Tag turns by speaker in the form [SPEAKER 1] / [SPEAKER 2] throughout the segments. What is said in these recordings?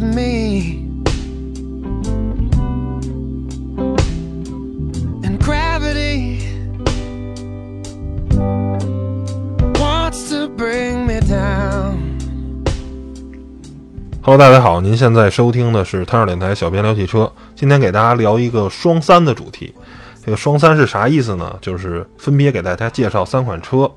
[SPEAKER 1] me. Gravity wants to bring me down. Hello 大家好您现在收听的是摊上电台小编聊汽车。今天给大家聊一个双三的主题。这个双三是啥意思呢？就是分别给大家介绍三款车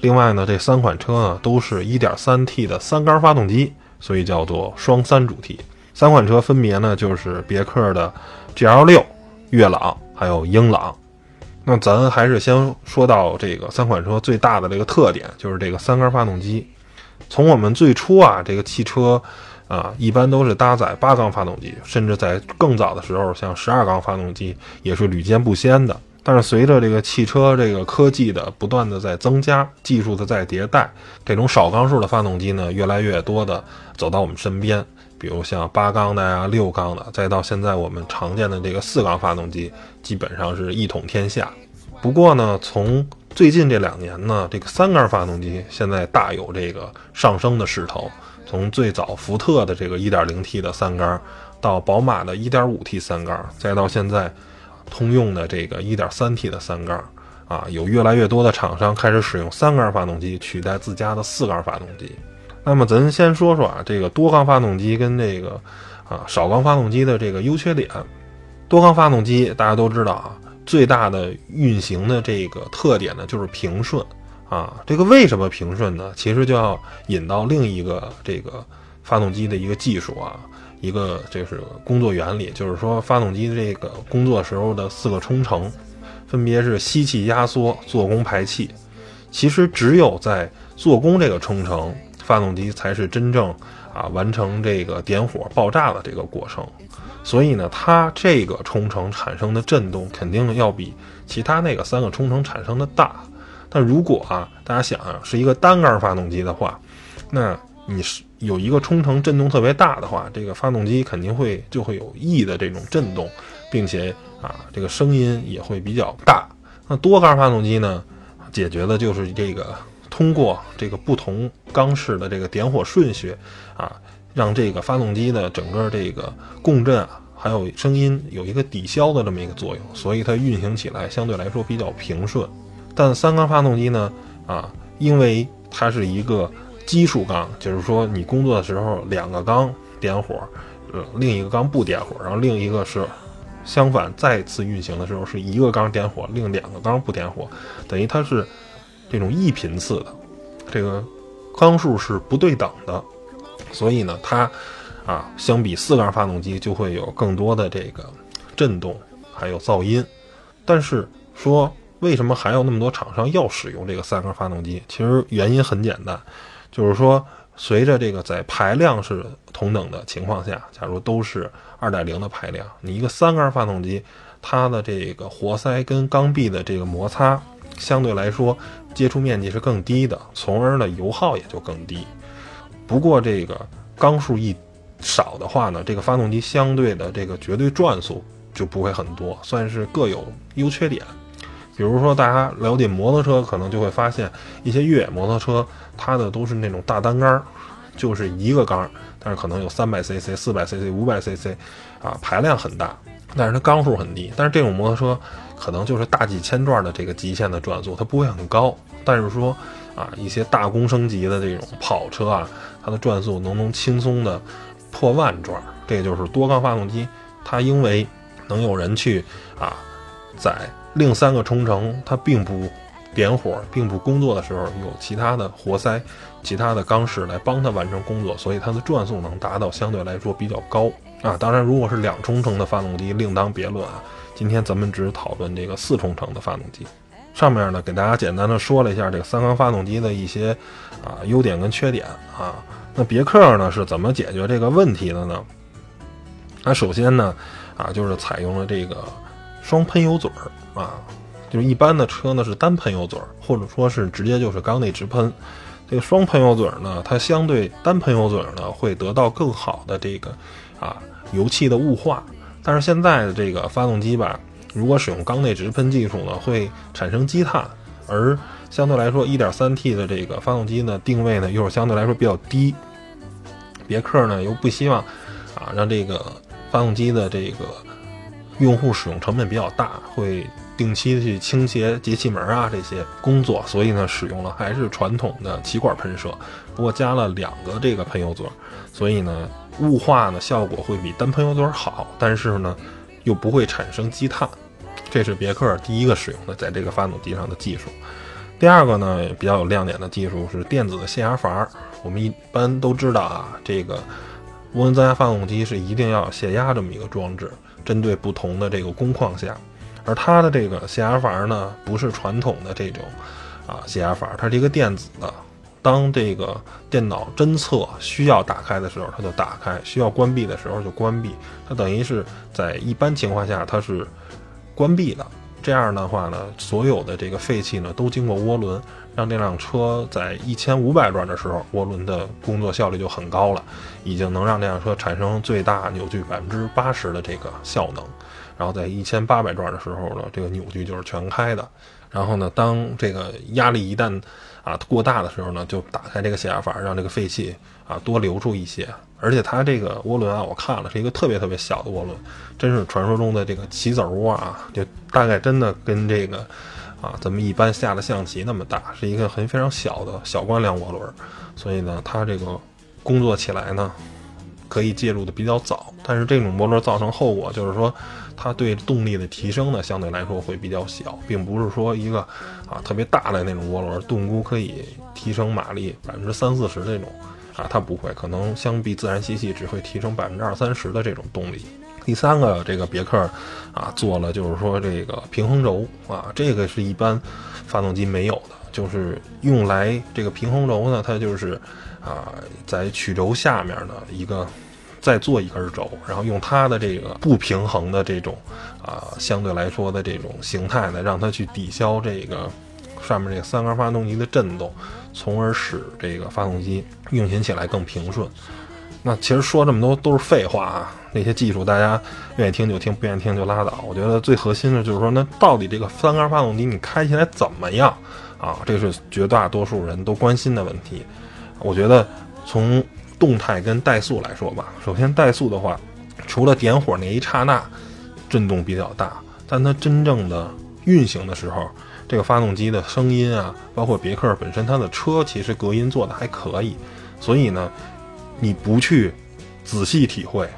[SPEAKER 1] 另外呢这三款车呢都是一点三 t 的三缸发动机。所以叫做双三主题。三款车分别呢就是别克的 GL6、悦朗还有英朗。那咱还是先说到这个三款车最大的这个特点，就是这个三缸发动机。从我们最初啊，这个汽车啊，一般都是搭载八缸发动机，甚至在更早的时候，像十二缸发动机也是屡见不鲜的。但是随着这个汽车这个科技的不断的在增加，技术的在迭代，这种少缸数的发动机呢，越来越多的走到我们身边。比如像八缸的呀、六缸的，再到现在我们常见的这个四缸发动机，基本上是一统天下。不过呢，从最近这两年呢，这个三缸发动机现在大有这个上升的势头。从最早福特的这个 1.0T 的三缸，到宝马的 1.5T 三缸，再到现在通用的这个 1.3T 的三缸，啊，有越来越多的厂商开始使用三缸发动机取代自家的四缸发动机。那么咱先说说啊，这个多缸发动机跟这个啊少缸发动机的这个优缺点。多缸发动机大家都知道啊。最大的运行的这个特点呢，就是平顺啊。这个为什么平顺呢？其实就要引到另一个这个发动机的一个技术啊，一个就是工作原理，就是说发动机这个工作时候的四个冲程，分别是吸气、压缩、做功、排气。其实只有在做功这个冲程，发动机才是真正啊完成这个点火爆炸的这个过程。所以呢，它这个冲程产生的震动肯定要比其他那个三个冲程产生的大。但如果啊，大家想啊，是一个单缸发动机的话，那你是有一个冲程震动特别大的话，这个发动机肯定会就会有 E 的这种震动，并且啊，这个声音也会比较大。那多缸发动机呢，解决的就是这个通过这个不同缸式的这个点火顺序啊。让这个发动机的整个这个共振啊，还有声音有一个抵消的这么一个作用，所以它运行起来相对来说比较平顺。但三缸发动机呢，啊，因为它是一个奇数缸，就是说你工作的时候两个缸点火，呃，另一个缸不点火，然后另一个是相反再次运行的时候是一个缸点火，另两个缸不点火，等于它是这种一频次的，这个缸数是不对等的。所以呢，它，啊，相比四缸发动机就会有更多的这个震动，还有噪音。但是说为什么还有那么多厂商要使用这个三缸发动机？其实原因很简单，就是说随着这个在排量是同等的情况下，假如都是二点零的排量，你一个三缸发动机，它的这个活塞跟缸壁的这个摩擦相对来说接触面积是更低的，从而呢油耗也就更低。不过这个缸数一少的话呢，这个发动机相对的这个绝对转速就不会很多，算是各有优缺点。比如说大家了解摩托车，可能就会发现一些越野摩托车，它的都是那种大单缸，就是一个缸，但是可能有三百 cc、四百 cc、五百 cc，啊，排量很大，但是它缸数很低。但是这种摩托车可能就是大几千转的这个极限的转速，它不会很高，但是说。啊，一些大公升级的这种跑车啊，它的转速能能轻松的破万转，这就是多缸发动机。它因为能有人去啊，在另三个冲程它并不点火、并不工作的时候，有其他的活塞、其他的缸式来帮它完成工作，所以它的转速能达到相对来说比较高啊。当然，如果是两冲程的发动机，另当别论啊。今天咱们只讨论这个四冲程的发动机。上面呢，给大家简单的说了一下这个三缸发动机的一些啊优点跟缺点啊。那别克呢是怎么解决这个问题的呢？它首先呢啊就是采用了这个双喷油嘴儿啊，就是一般的车呢是单喷油嘴儿，或者说是直接就是缸内直喷。这个双喷油嘴儿呢，它相对单喷油嘴儿呢会得到更好的这个啊油气的雾化。但是现在的这个发动机吧。如果使用缸内直喷技术呢，会产生积碳，而相对来说，1.3T 的这个发动机呢，定位呢又是相对来说比较低。别克呢又不希望啊让这个发动机的这个用户使用成本比较大，会定期的去清洁节气门啊这些工作，所以呢使用了还是传统的气管喷射，不过加了两个这个喷油嘴，所以呢雾化呢效果会比单喷油嘴好，但是呢又不会产生积碳。这是别克第一个使用的在这个发动机上的技术。第二个呢比较有亮点的技术是电子的泄压阀。我们一般都知道啊，这个涡轮增压发动机是一定要泄压这么一个装置，针对不同的这个工况下。而它的这个泄压阀呢，不是传统的这种啊泄压阀，它是一个电子的。当这个电脑侦测需要打开的时候，它就打开；需要关闭的时候就关闭。它等于是在一般情况下它是关闭的。这样的话呢，所有的这个废气呢都经过涡轮，让这辆车在一千五百转的时候，涡轮的工作效率就很高了，已经能让这辆车产生最大扭矩百分之八十的这个效能。然后在一千八百转的时候呢，这个扭矩就是全开的。然后呢，当这个压力一旦啊过大的时候呢，就打开这个泄压阀，让这个废气啊多留出一些。而且它这个涡轮啊，我看了是一个特别特别小的涡轮，真是传说中的这个棋子窝啊，就大概真的跟这个啊咱们一般下的象棋那么大，是一个很非常小的小光量涡轮。所以呢，它这个工作起来呢。可以介入的比较早，但是这种涡轮造成后果就是说，它对动力的提升呢相对来说会比较小，并不是说一个啊特别大的那种涡轮动估可以提升马力百分之三四十那种啊，它不会，可能相比自然吸气只会提升百分之二三十的这种动力。第三个，这个别克啊做了就是说这个平衡轴啊，这个是一般发动机没有的，就是用来这个平衡轴呢，它就是。啊，在曲轴下面的一个，再做一根轴，然后用它的这个不平衡的这种啊，相对来说的这种形态呢，让它去抵消这个上面这个三缸发动机的震动，从而使这个发动机运行起来更平顺。那其实说这么多都是废话啊，那些技术大家愿意听就听，不愿意听就拉倒。我觉得最核心的就是说，那到底这个三缸发动机你开起来怎么样啊？这是绝大多数人都关心的问题。我觉得从动态跟怠速来说吧，首先怠速的话，除了点火那一刹那震动比较大，但它真正的运行的时候，这个发动机的声音啊，包括别克本身它的车其实隔音做的还可以，所以呢，你不去仔细体会，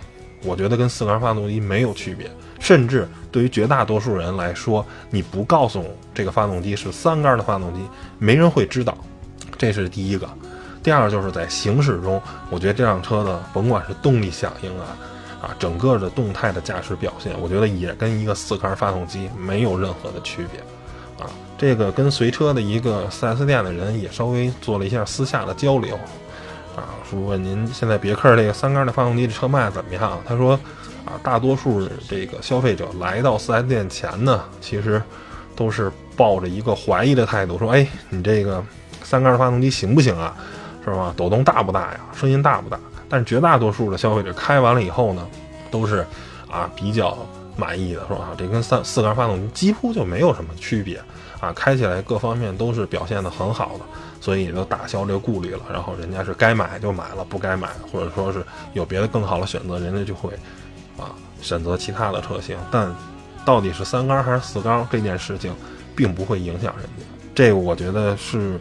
[SPEAKER 1] 我觉得跟四缸发动机没有区别，甚至对于绝大多数人来说，你不告诉这个发动机是三缸的发动机，没人会知道，这是第一个。第二就是在行驶中，我觉得这辆车的甭管是动力响应啊，啊，整个的动态的驾驶表现，我觉得也跟一个四缸发动机没有任何的区别，啊，这个跟随车的一个 4S 店的人也稍微做了一下私下的交流，啊，说问您现在别克这个三缸的发动机的车卖怎么样？他说，啊，大多数这个消费者来到 4S 店前呢，其实都是抱着一个怀疑的态度，说，哎，你这个三缸的发动机行不行啊？是吧？抖动大不大呀？声音大不大？但是绝大多数的消费者开完了以后呢，都是啊比较满意的，是吧？这跟三四缸发动机几乎就没有什么区别啊，开起来各方面都是表现的很好的，所以也就打消这个顾虑了。然后人家是该买就买了，不该买或者说是有别的更好的选择，人家就会啊选择其他的车型。但到底是三缸还是四缸这件事情，并不会影响人家。这个我觉得是。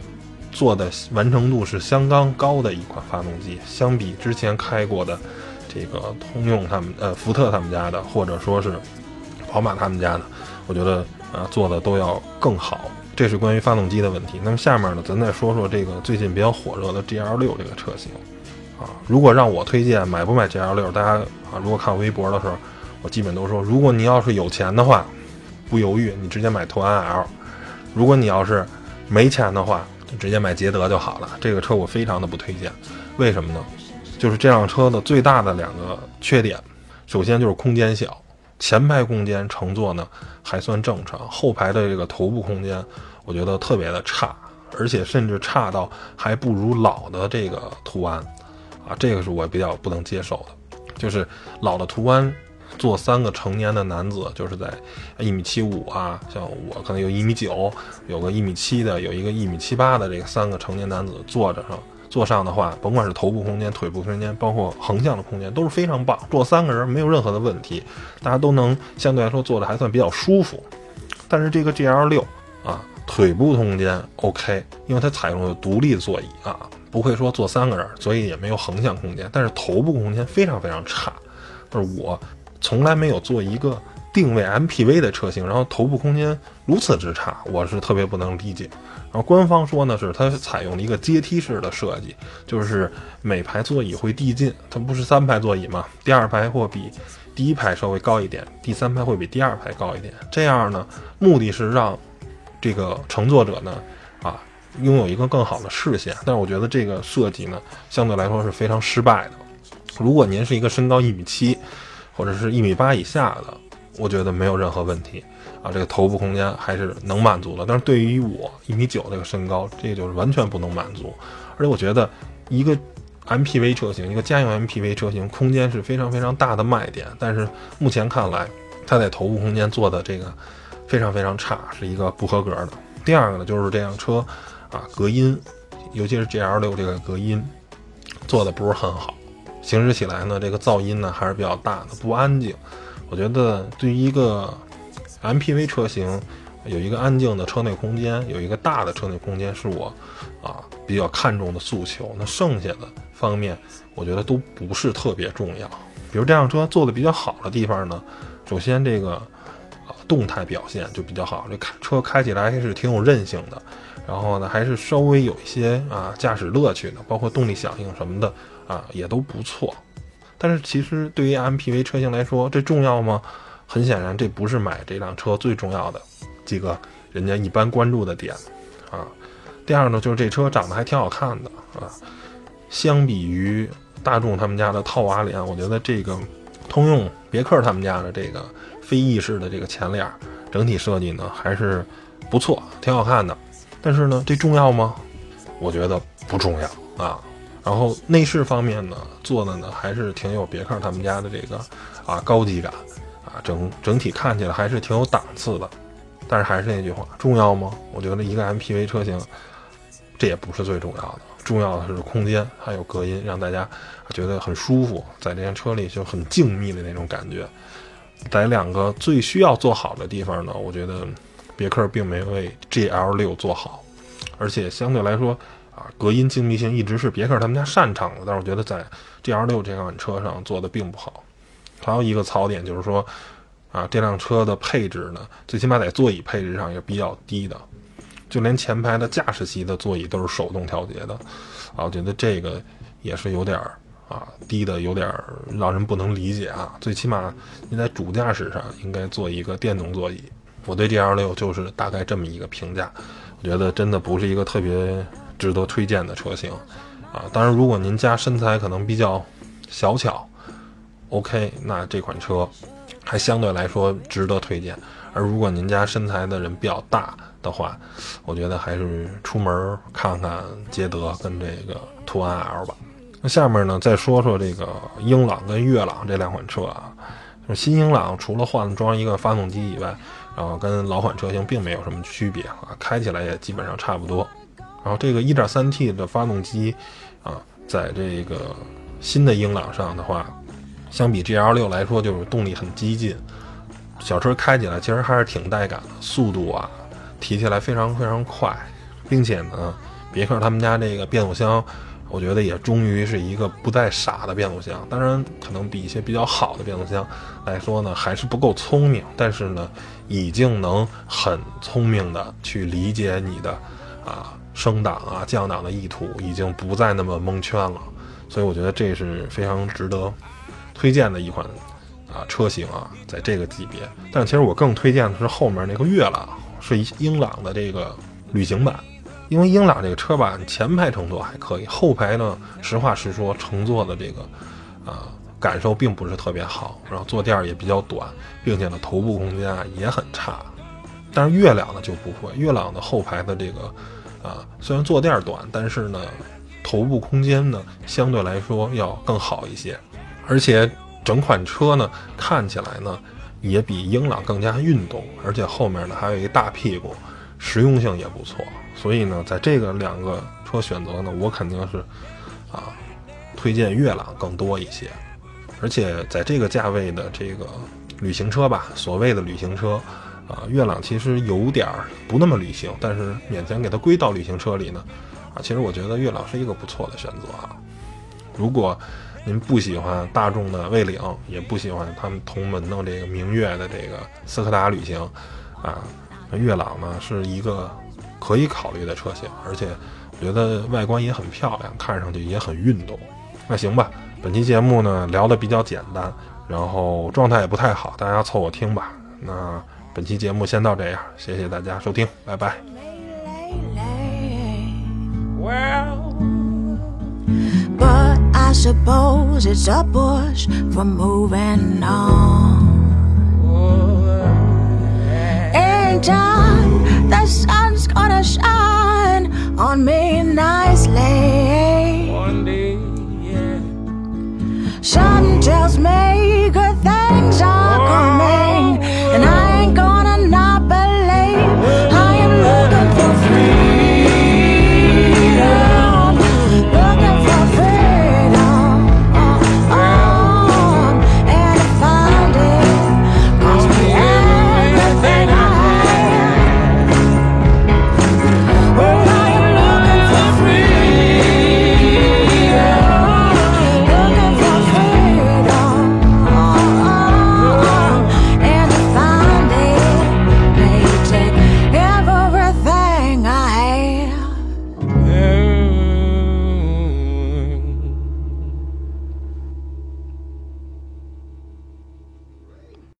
[SPEAKER 1] 做的完成度是相当高的一款发动机，相比之前开过的这个通用他们呃福特他们家的，或者说是宝马他们家的，我觉得啊做的都要更好。这是关于发动机的问题。那么下面呢，咱再说说这个最近比较火热的 GL 六这个车型啊。如果让我推荐买不买 GL 六，大家啊如果看微博的时候，我基本都说，如果你要是有钱的话，不犹豫你直接买途安 L；如果你要是没钱的话，就直接买捷德就好了。这个车我非常的不推荐，为什么呢？就是这辆车的最大的两个缺点，首先就是空间小，前排空间乘坐呢还算正常，后排的这个头部空间我觉得特别的差，而且甚至差到还不如老的这个途安，啊，这个是我比较不能接受的，就是老的途安。坐三个成年的男子，就是在一米七五啊，像我可能有一米九，有个一米七的，有一个一米七八的，这个三个成年男子坐着上坐上的话，甭管是头部空间、腿部空间，包括横向的空间，都是非常棒。坐三个人没有任何的问题，大家都能相对来说坐的还算比较舒服。但是这个 GL 六啊，腿部空间 OK，因为它采用了独立座椅啊，不会说坐三个人，所以也没有横向空间。但是头部空间非常非常差，就是我从来没有做一个定位 MPV 的车型，然后头部空间如此之差，我是特别不能理解。然后官方说呢，是它采用了一个阶梯式的设计，就是每排座椅会递进，它不是三排座椅嘛？第二排会比第一排稍微高一点，第三排会比第二排高一点。这样呢，目的是让这个乘坐者呢，啊，拥有一个更好的视线。但是我觉得这个设计呢，相对来说是非常失败的。如果您是一个身高一米七，或者是一米八以下的，我觉得没有任何问题。啊，这个头部空间还是能满足的，但是对于我一米九这个身高，这就是完全不能满足。而且我觉得一个 MPV 车型，一个家用 MPV 车型，空间是非常非常大的卖点。但是目前看来，它在头部空间做的这个非常非常差，是一个不合格的。第二个呢，就是这辆车啊，隔音，尤其是 GL6 这个隔音做的不是很好，行驶起来呢，这个噪音呢还是比较大的，不安静。我觉得对于一个 MPV 车型有一个安静的车内空间，有一个大的车内空间，是我啊比较看重的诉求。那剩下的方面，我觉得都不是特别重要。比如这辆车做的比较好的地方呢，首先这个啊动态表现就比较好，这开车开起来还是挺有韧性的。然后呢，还是稍微有一些啊驾驶乐趣的，包括动力响应什么的啊也都不错。但是其实对于 MPV 车型来说，这重要吗？很显然，这不是买这辆车最重要的几个人家一般关注的点啊。第二呢，就是这车长得还挺好看的啊。相比于大众他们家的套娃脸，我觉得这个通用别克他们家的这个飞翼式的这个前脸，整体设计呢还是不错，挺好看的。但是呢，这重要吗？我觉得不重要啊。然后内饰方面呢，做的呢还是挺有别克他们家的这个啊高级感。啊整整体看起来还是挺有档次的，但是还是那句话，重要吗？我觉得一个 MPV 车型，这也不是最重要的，重要的是空间还有隔音，让大家觉得很舒服，在这辆车里就很静谧的那种感觉。在两个最需要做好的地方呢，我觉得别克并没为 GL6 做好，而且相对来说啊，隔音静谧性一直是别克他们家擅长的，但是我觉得在 GL6 这款车上做的并不好。还有一个槽点就是说，啊，这辆车的配置呢，最起码在座椅配置上也比较低的，就连前排的驾驶席的座椅都是手动调节的，啊，我觉得这个也是有点儿啊低的，有点儿让人不能理解啊。最起码你在主驾驶上应该做一个电动座椅。我对 G L 六就是大概这么一个评价，我觉得真的不是一个特别值得推荐的车型，啊，当然如果您家身材可能比较小巧。OK，那这款车还相对来说值得推荐。而如果您家身材的人比较大的话，我觉得还是出门看看捷德跟这个途安 L 吧。那下面呢，再说说这个英朗跟悦朗这两款车啊。新英朗除了换装一个发动机以外，然后跟老款车型并没有什么区别啊，开起来也基本上差不多。然后这个 1.3T 的发动机啊，在这个新的英朗上的话。相比 G L 六来说，就是动力很激进，小车开起来其实还是挺带感的，速度啊提起来非常非常快，并且呢，别克他们家这个变速箱，我觉得也终于是一个不再傻的变速箱。当然，可能比一些比较好的变速箱来说呢，还是不够聪明，但是呢，已经能很聪明的去理解你的啊升档啊降档的意图，已经不再那么蒙圈了。所以我觉得这是非常值得。推荐的一款啊车型啊，在这个级别，但其实我更推荐的是后面那个悦朗，是英朗的这个旅行版。因为英朗这个车吧，前排乘坐还可以，后排呢，实话实说，乘坐的这个啊感受并不是特别好，然后坐垫也比较短，并且呢，头部空间啊也很差。但是悦朗呢就不会，月朗的后排的这个啊虽然坐垫短，但是呢，头部空间呢相对来说要更好一些。而且整款车呢，看起来呢，也比英朗更加运动，而且后面呢还有一个大屁股，实用性也不错。所以呢，在这个两个车选择呢，我肯定是啊，推荐悦朗更多一些。而且在这个价位的这个旅行车吧，所谓的旅行车啊，月朗其实有点儿不那么旅行，但是勉强给它归到旅行车里呢。啊，其实我觉得月朗是一个不错的选择啊。如果您不喜欢大众的蔚领，也不喜欢他们同门的这个明月的这个斯柯达旅行，啊，月朗呢是一个可以考虑的车型，而且我觉得外观也很漂亮，看上去也很运动。那行吧，本期节目呢聊的比较简单，然后状态也不太好，大家凑合听吧。那本期节目先到这样，谢谢大家收听，拜拜。